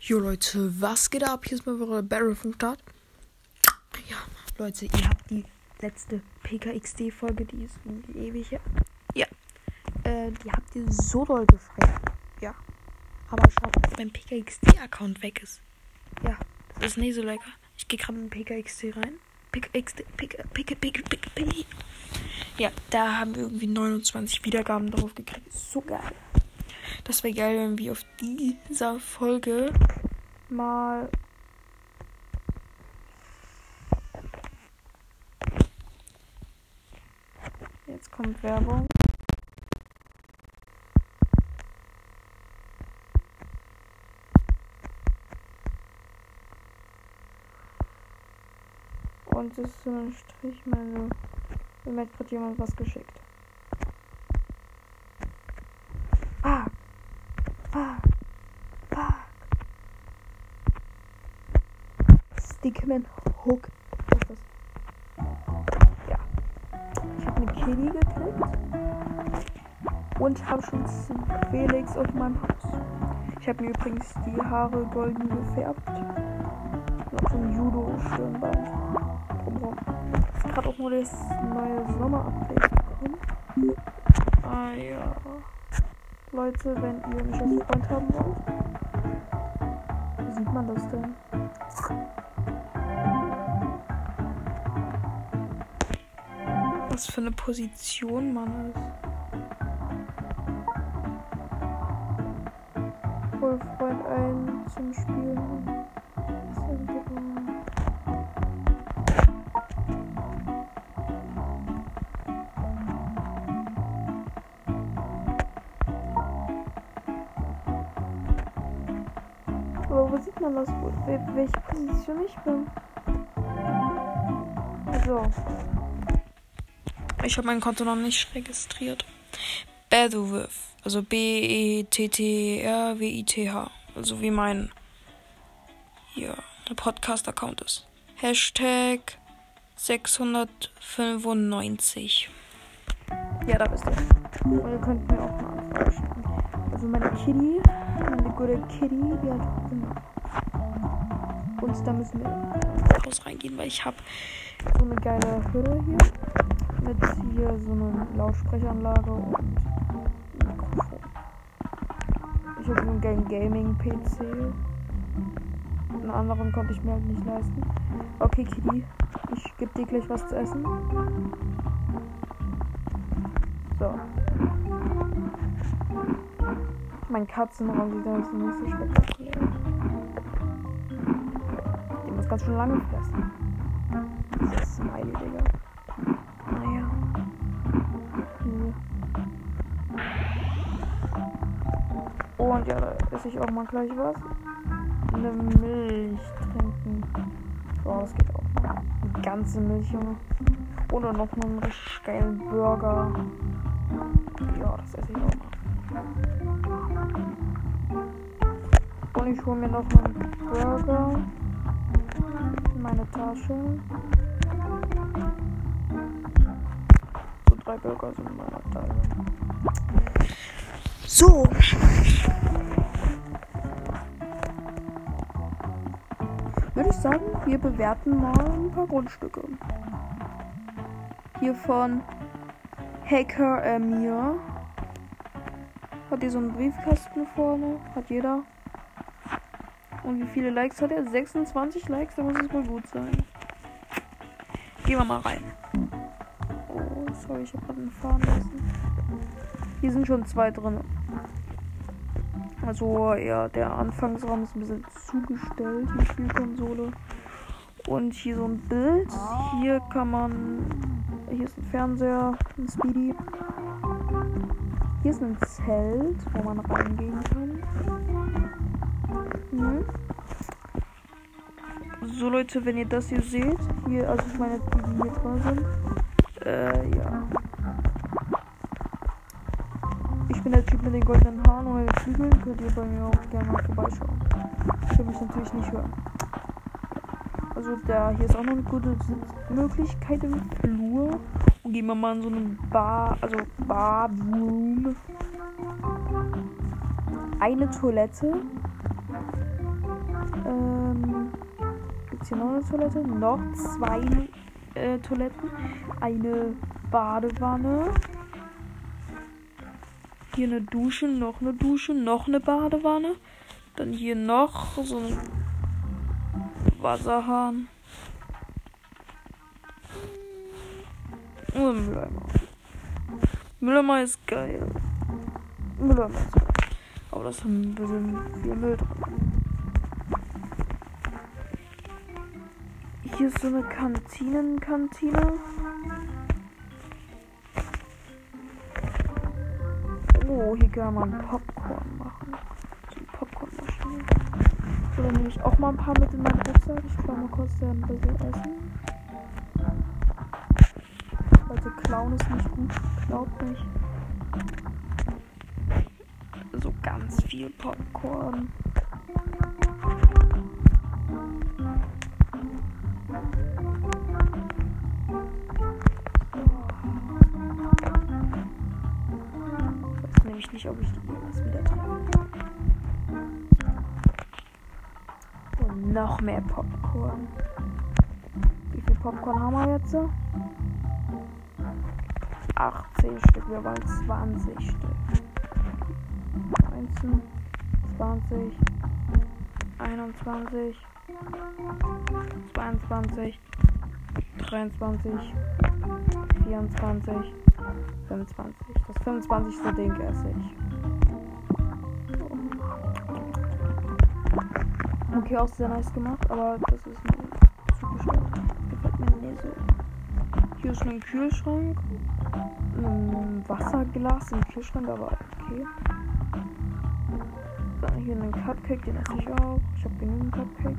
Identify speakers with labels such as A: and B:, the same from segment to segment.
A: Jo Leute, was geht ab? Hier ist mal wieder Barrel vom Start. Ja, Leute, ihr habt die letzte PKXD-Folge, die ist irgendwie ewig her. Ja. Äh, die habt ihr so doll gefressen. Ja. Aber schaut, dass mein PKXD-Account weg ist. Ja, das ist nicht so lecker. Ich gehe gerade in PKXD rein. PKXD, PK, PK, PK, PK, PK. Ja, da haben wir irgendwie 29 Wiedergaben drauf gekriegt. So geil. Das wäre geil, wenn wir auf dieser Folge mal. Jetzt kommt Werbung. Und es ist so ein Strich, meine. Mir hat gerade jemand was geschickt. Fuck. Fuck. Fuck. Stickman Hook. Was ist das? Ja. Ich habe eine Kitty gekriegt. Und habe schon Felix auf meinem Haus. Ich habe mir übrigens die Haare golden gefärbt. Noch so ein Judo-Stirnband. Drumherum. Ist gerade auch nur das neue Sommer-Update gekommen. Ah ja. Leute, wenn ihr mich als Freund haben wollt. Wie sieht man das denn? Was für eine Position man ist. Hol Freund ein zum Spielen. Wo sieht man das? Welche Position ich bin? So. Ich habe mein Konto noch nicht registriert. Bedouth. Also B-E-T-T-R-W-I-T-H. Also wie mein der Podcast-Account ist. Hashtag 695. Ja, da bist du. Und ihr könnt mir auch eine Anfrage schicken. Also meine Kitty, meine gute Kitty, die hat Hunger. Und da müssen wir Haus reingehen, weil ich habe so eine geile Hütte hier. Mit hier so einer Lautsprecheranlage und Mikrofon. Ich habe einen Gaming-PC. Einen anderen konnte ich mir halt nicht leisten. Okay, Kitty, ich gebe dir gleich was zu essen. So. Mein Katzenraum sieht aus nicht so spektakulär. Die muss ganz schön lange fressen. Dieses Smiley, Digga. Ja, da esse ich auch mal gleich was. Eine Milch trinken. Boah, das geht auch. Eine ganze Milch, Junge. Oder noch einen richtig geilen Burger. Ja, das esse ich auch mal. Und ich hole mir noch einen Burger in meine Tasche. So drei Burger sind in meiner Tasche. So. Würde ich sagen, wir bewerten mal ein paar Grundstücke. Hier von Hacker Emir. Hat hier so einen Briefkasten vorne. Hat jeder. Und wie viele Likes hat er? 26 Likes, da muss es wohl gut sein. Gehen wir mal rein. Oh, sorry, ich habe gerade einen fahren lassen. Hier sind schon zwei drin. Also, ja, der Anfangsraum ist ein bisschen zugestellt, die Spielkonsole. Und hier so ein Bild. Hier kann man. Hier ist ein Fernseher, ein Speedy. Hier ist ein Zelt, wo man reingehen kann. Mhm. So Leute, wenn ihr das hier seht, hier, also ich meine, die, die hier drin sind, äh, ja. Ich bin der Typ mit den goldenen Flügeln, könnt ihr bei mir auch gerne mal vorbeischauen. Ich will mich natürlich nicht hören. Also da, hier ist auch noch eine gute Sitzmöglichkeit im Flur. Und gehen wir mal in so einen Bar, also Barroom. Eine Toilette. jetzt hier noch eine Toilette. Noch zwei äh, Toiletten. Eine Badewanne. Hier eine Dusche, noch eine Dusche, noch eine Badewanne. Dann hier noch so ein Wasserhahn. Und ein Mülleimer. Mülleimer ist geil. Mülleimer ist geil. Aber das haben ein bisschen viel Müll drin. Hier ist so eine Kantinenkantine. Hier kann man Popcorn machen. So eine Popcornmaschine. So, dann nehme ich auch mal ein paar mit in meinen Rucksack. Ich klaue mal kurz ein bisschen Essen. Leute, klauen ist nicht gut. Glaubt nicht. So ganz viel Popcorn. Nämlich nicht, ob ich das wieder treffe. Und noch mehr Popcorn. Wie viel Popcorn haben wir jetzt? 18 Stück, wir wollen 20 Stück. 19, 20, 21, 22, 23, 24, 25. Das 25. Ding esse ich. Okay, auch sehr nice gemacht, aber das ist mir zu bescheuert. Gefällt mir nicht so. Hier ist ein Kühlschrank. Ein Wasserglas im Kühlschrank, aber okay. Dann hier einen Cupcake, den esse ich auch. Ich habe genügend Cupcakes.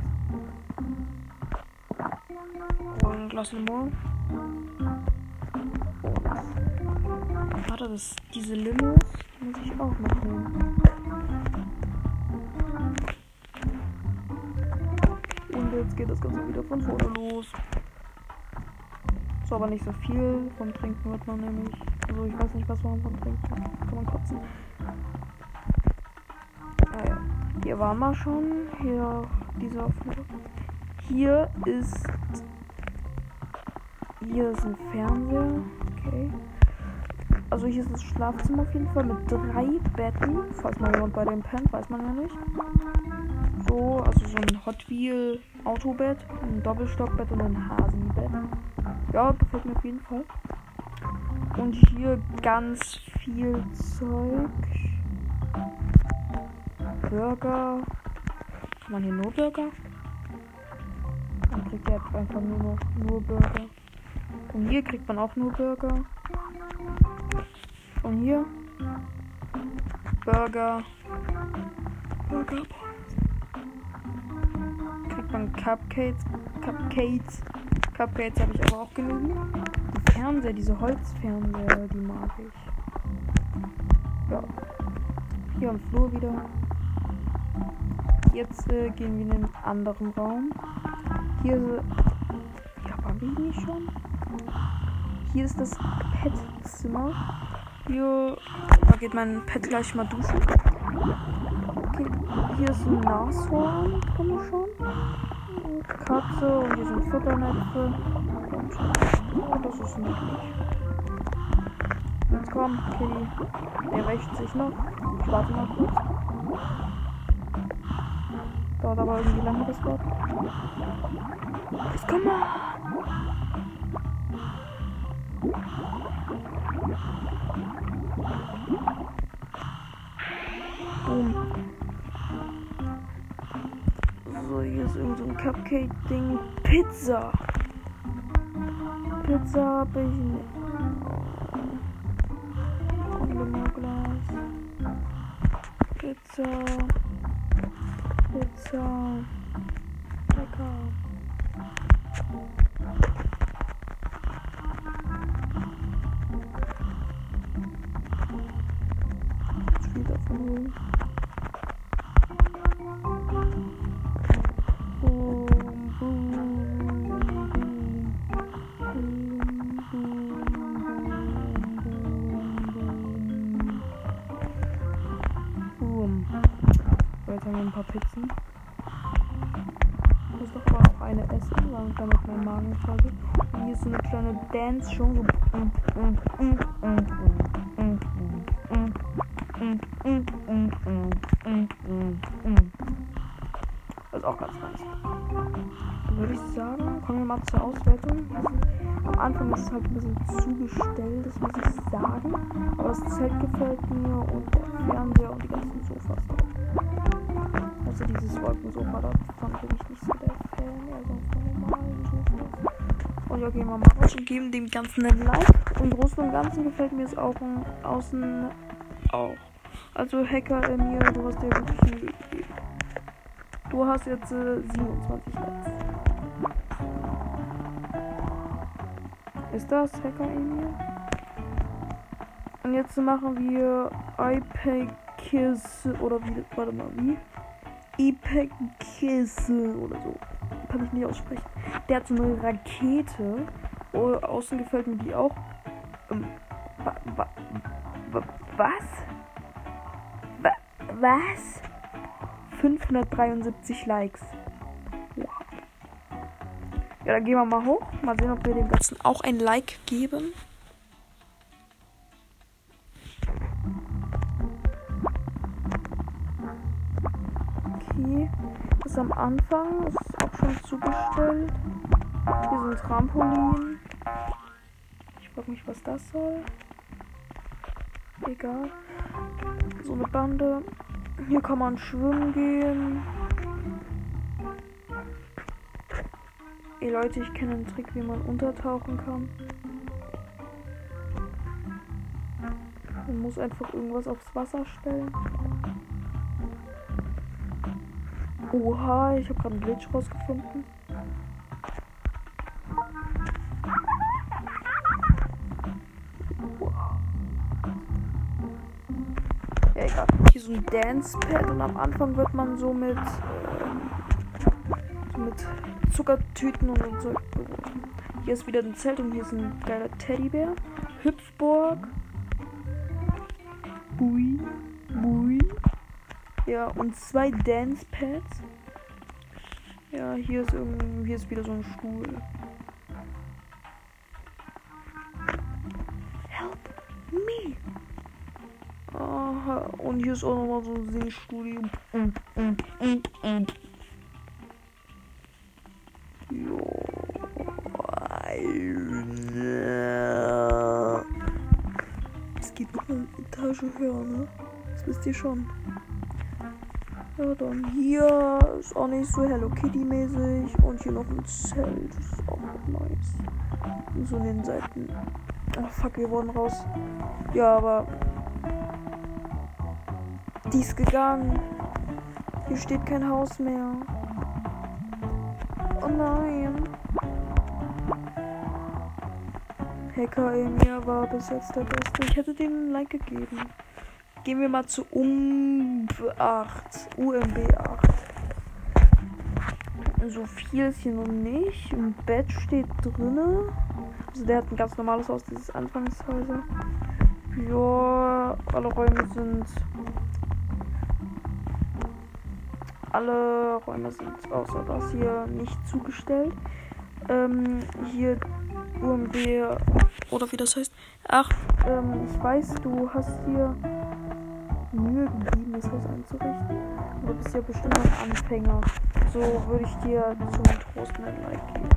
A: Und ein Glas Limon. Und warte, das, diese Limos die muss ich auch noch nehmen. Und jetzt geht das Ganze wieder von vorne los. So, aber nicht so viel. Vom Trinken wird man nämlich. Also ich weiß nicht, was man vom Trinken kann man kotzen. Naja. Hier waren wir schon. Hier dieser Flur. Hier ist. Hier ist ein Fernseher. Okay. Also hier ist das Schlafzimmer auf jeden Fall mit drei Betten. Falls mal jemand bei dem pennt, weiß man ja nicht. So, also so ein Hot Wheel Autobett, ein Doppelstockbett und ein Hasenbett. Ja, gefällt mir auf jeden Fall. Und hier ganz viel Zeug. Burger. Kann man hier nur Burger? Dann kriegt jetzt einfach nur nur Burger. Und hier kriegt man auch nur Burger. Und hier Burger. Burger. Kriegt man Cupcakes. Cupcakes. Cupcakes habe ich aber auch genügend. Die Fernseher, diese Holzfernseher, die mag ich. Ja. Hier am Flur wieder. Jetzt äh, gehen wir in einen anderen Raum. Hier. Ja, war ich nicht schon? Hier ist das Pet-Zimmer. Hier da geht mein Pet gleich mal duschen. Okay, hier ist ein Nashorn, kann man schon. Katze und hier sind Futternäpfe. Und oh, das ist niedlich. Jetzt komm, Kitty. Der wäscht sich noch. Ich warte mal kurz. Dauert aber irgendwie lange das Wort. Jetzt komm mal! Boom. So, hier ist irgend so ein Cupcake-Ding. Pizza. Pizza habe ich nicht. Limoglas. Pizza. Pizza. Hier ist so eine kleine Dance-Show. So das ist auch ganz nice. Würde ich sagen, kommen wir mal zur Auswertung. Am Anfang ist es halt ein bisschen zugestellt, das muss ich sagen. Aber das Zelt gefällt mir und der Fernseher und die ganzen Sofas drauf. Also dieses Wolkensofa, da fand ich nicht so der Fan, eher. Und ja, gehen wir mal raus und geben dem Ganzen ein Like. Im Großen und Ganzen gefällt mir es auch außen auch. Also Hacker in mir, du hast dir wirklich Mühe gegeben. Du hast jetzt äh, 27 Likes. Ist das Hacker in mir? Und jetzt machen wir iPad Kiss oder wie, warte mal, wie? iPad Kiss oder so. Kann ich nicht aussprechen. Der hat so eine Rakete. Außen gefällt mir die auch. Ähm, wa, wa, wa, was? Wa, was? 573 Likes. Wow. Ja, dann gehen wir mal hoch. Mal sehen, ob wir dem Ganzen auch ein Like geben. Okay. Das ist am Anfang. Schon zugestellt. Hier ein Trampolin. Ich frage mich, was das soll. Egal. So eine Bande. Hier kann man schwimmen gehen. Ey Leute, ich kenne einen Trick, wie man untertauchen kann. Man muss einfach irgendwas aufs Wasser stellen. Oha, ich habe gerade einen Glitch rausgefunden. Ja, egal. Hier so ein Dance-Pad und am Anfang wird man so mit, äh, so mit Zuckertüten und so. Hier ist wieder ein Zelt und hier ist ein geiler Teddybär. Hüpfburg. Ja, und zwei Dance-Pads. Ja, hier ist irgendwie, hier ist wieder so ein Stuhl. Help me. Aha, und hier ist auch nochmal so ein Singstudio. Es geht noch eine Etage höher, ne? Das wisst ihr schon. Ja, dann hier ist auch nicht so Hello Kitty mäßig. Und hier noch ein Zelt. Das ist auch nice. Und so in den Seiten. Ach fuck, wir wurden raus. Ja, aber. Die ist gegangen. Hier steht kein Haus mehr. Oh nein. Hacker Emir war bis jetzt der Beste. Ich hätte dem ein Like gegeben. Gehen wir mal zu UMB 8. UMB 8. So viel ist hier noch nicht. Im Bett steht drinne. Also der hat ein ganz normales Haus, dieses Anfangshäuser. Ja, alle Räume sind. Alle Räume sind außer das hier nicht zugestellt. Ähm, hier UMB oder wie das heißt. Ach, ähm, ich weiß, du hast hier Mühe gegeben, das Haus einzurichten. Du bist ja bestimmt noch Anfänger. So würde ich dir zum Trost ein Like geben.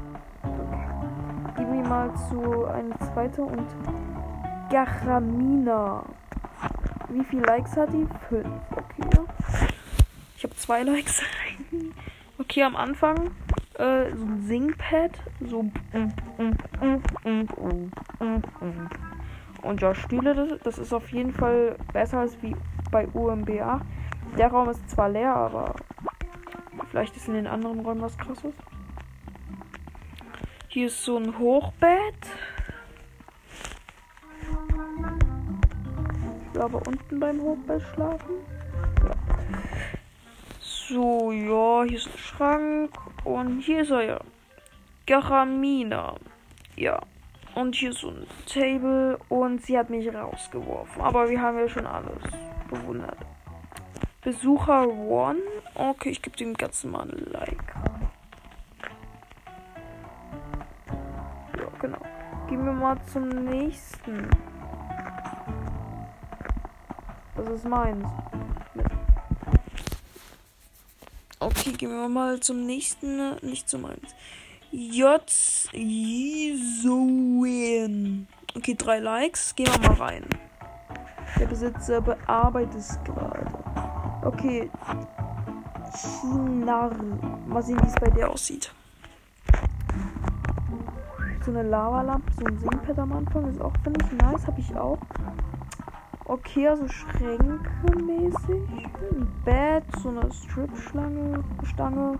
A: Okay. Gib mir mal zu eine zweite und Garamina. Wie viele Likes hat die? Fünf. Okay. Ich habe zwei Likes. okay, am Anfang äh, so ein Singpad. So. Und ja, Stühle, das ist auf jeden Fall besser als wie bei UMBA. Der Raum ist zwar leer, aber vielleicht ist in den anderen Räumen was krasses. Hier ist so ein Hochbett. Ich aber unten beim Hochbett schlafen. Ja. So, ja, hier ist ein Schrank. Und hier ist er ja. Garamina. Ja. Und hier ist so ein Table. Und sie hat mich rausgeworfen. Aber wir haben ja schon alles bewundert. Besucher One. Okay, ich gebe dem Ganzen mal ein Like. Ja, genau. Gehen wir mal zum nächsten. Das ist meins. Okay, gehen wir mal zum nächsten. Nicht zu meins. J. Jisoen. Okay, drei Likes. Gehen wir mal rein. Der Besitzer bearbeitet es gerade. Okay. Chinar. Mal sehen, wie es bei der aussieht. So eine Lavalampe, so ein Singpad am Anfang ist auch, finde ich, nice. Habe ich auch. Okay, also Schränke mäßig. Ein Bett, so eine Strip-Schlange, Stange.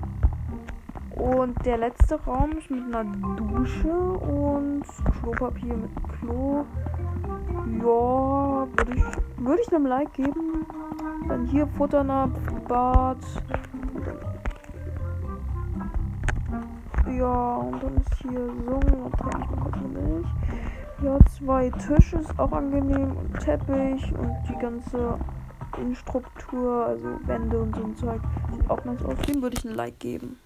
A: Und der letzte Raum ist mit einer Dusche und Klopapier mit Klo. Ja, würde ich, würd ich einem Like geben. Dann hier Futternapf, Bad. Ja, und dann ist hier so. Dann trinke ich mal kurz eine Milch. Ja, zwei Tische ist auch angenehm und Teppich und die ganze Innenstruktur, also Wände und so ein Zeug, sieht auch nice aus. Dem würde ich ein Like geben.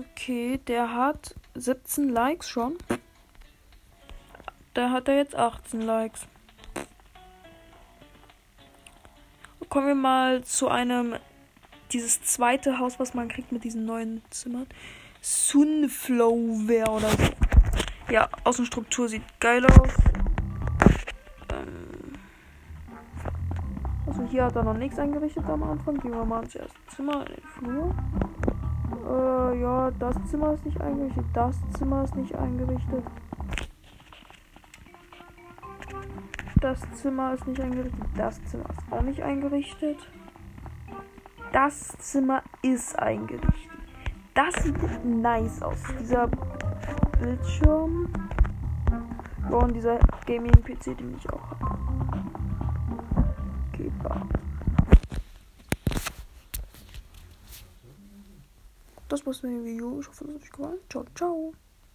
A: Okay, der hat 17 Likes schon. Da hat er jetzt 18 Likes. Kommen wir mal zu einem, dieses zweite Haus, was man kriegt mit diesen neuen Zimmern. Sunflower oder so. Ja, Außenstruktur sieht geil aus. Ähm also hier hat er noch nichts eingerichtet am Anfang. Gehen wir mal ins erste Zimmer in den Flur. Äh, ja, das Zimmer ist nicht eingerichtet. Das Zimmer ist nicht eingerichtet. Das Zimmer ist nicht eingerichtet. Das Zimmer ist auch nicht eingerichtet. Das Zimmer ist eingerichtet. Das sieht nice aus. Dieser Bildschirm. Und dieser Gaming-PC, den ich auch habe. Okay, bye. Mit dem Video. Ich hoffe, es hat euch gefallen. Ciao, ciao.